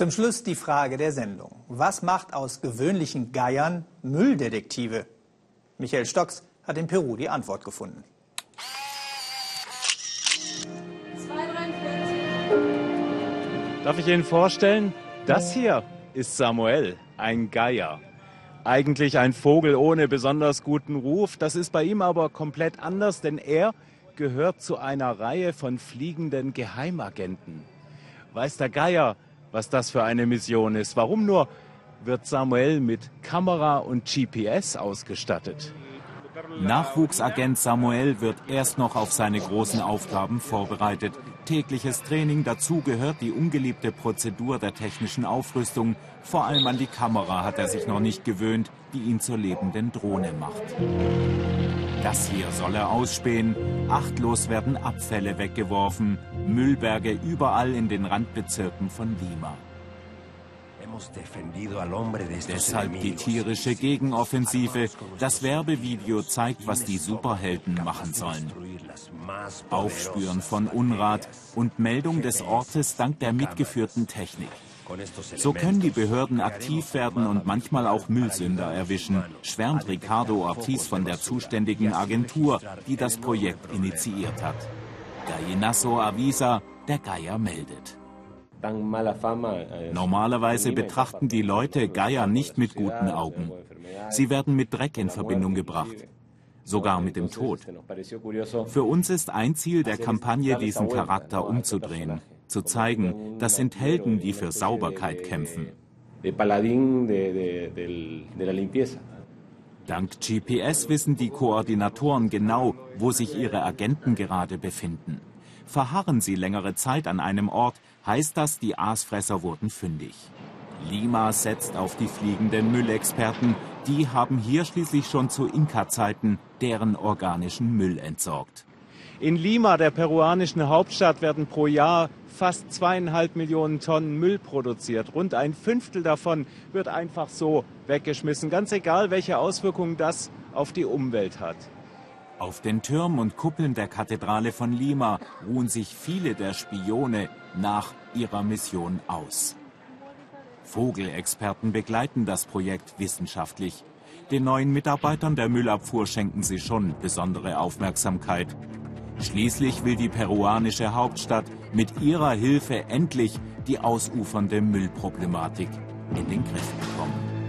Zum Schluss die Frage der Sendung. Was macht aus gewöhnlichen Geiern Mülldetektive? Michael Stocks hat in Peru die Antwort gefunden. Darf ich Ihnen vorstellen? Das hier ist Samuel, ein Geier. Eigentlich ein Vogel ohne besonders guten Ruf. Das ist bei ihm aber komplett anders, denn er gehört zu einer Reihe von fliegenden Geheimagenten. Weiß der Geier, was das für eine Mission ist? Warum nur wird Samuel mit Kamera und GPS ausgestattet? Nachwuchsagent Samuel wird erst noch auf seine großen Aufgaben vorbereitet. Tägliches Training, dazu gehört die ungeliebte Prozedur der technischen Aufrüstung. Vor allem an die Kamera hat er sich noch nicht gewöhnt, die ihn zur lebenden Drohne macht. Das hier soll er ausspähen. Achtlos werden Abfälle weggeworfen, Müllberge überall in den Randbezirken von Lima. Deshalb die tierische Gegenoffensive. Das Werbevideo zeigt, was die Superhelden machen sollen. Aufspüren von Unrat und Meldung des Ortes dank der mitgeführten Technik. So können die Behörden aktiv werden und manchmal auch Müllsünder erwischen, schwärmt Ricardo Ortiz von der zuständigen Agentur, die das Projekt initiiert hat. Gallinazo Avisa, der Geier meldet. Normalerweise betrachten die Leute Geier nicht mit guten Augen. Sie werden mit Dreck in Verbindung gebracht, sogar mit dem Tod. Für uns ist ein Ziel der Kampagne, diesen Charakter umzudrehen, zu zeigen, das sind Helden, die für Sauberkeit kämpfen. Dank GPS wissen die Koordinatoren genau, wo sich ihre Agenten gerade befinden. Verharren sie längere Zeit an einem Ort, heißt das, die Aasfresser wurden fündig. Lima setzt auf die fliegenden Müllexperten. Die haben hier schließlich schon zu Inka-Zeiten deren organischen Müll entsorgt. In Lima, der peruanischen Hauptstadt, werden pro Jahr fast zweieinhalb Millionen Tonnen Müll produziert. Rund ein Fünftel davon wird einfach so weggeschmissen, ganz egal, welche Auswirkungen das auf die Umwelt hat. Auf den Türmen und Kuppeln der Kathedrale von Lima ruhen sich viele der Spione nach ihrer Mission aus. Vogelexperten begleiten das Projekt wissenschaftlich. Den neuen Mitarbeitern der Müllabfuhr schenken sie schon besondere Aufmerksamkeit. Schließlich will die peruanische Hauptstadt mit ihrer Hilfe endlich die ausufernde Müllproblematik in den Griff bekommen.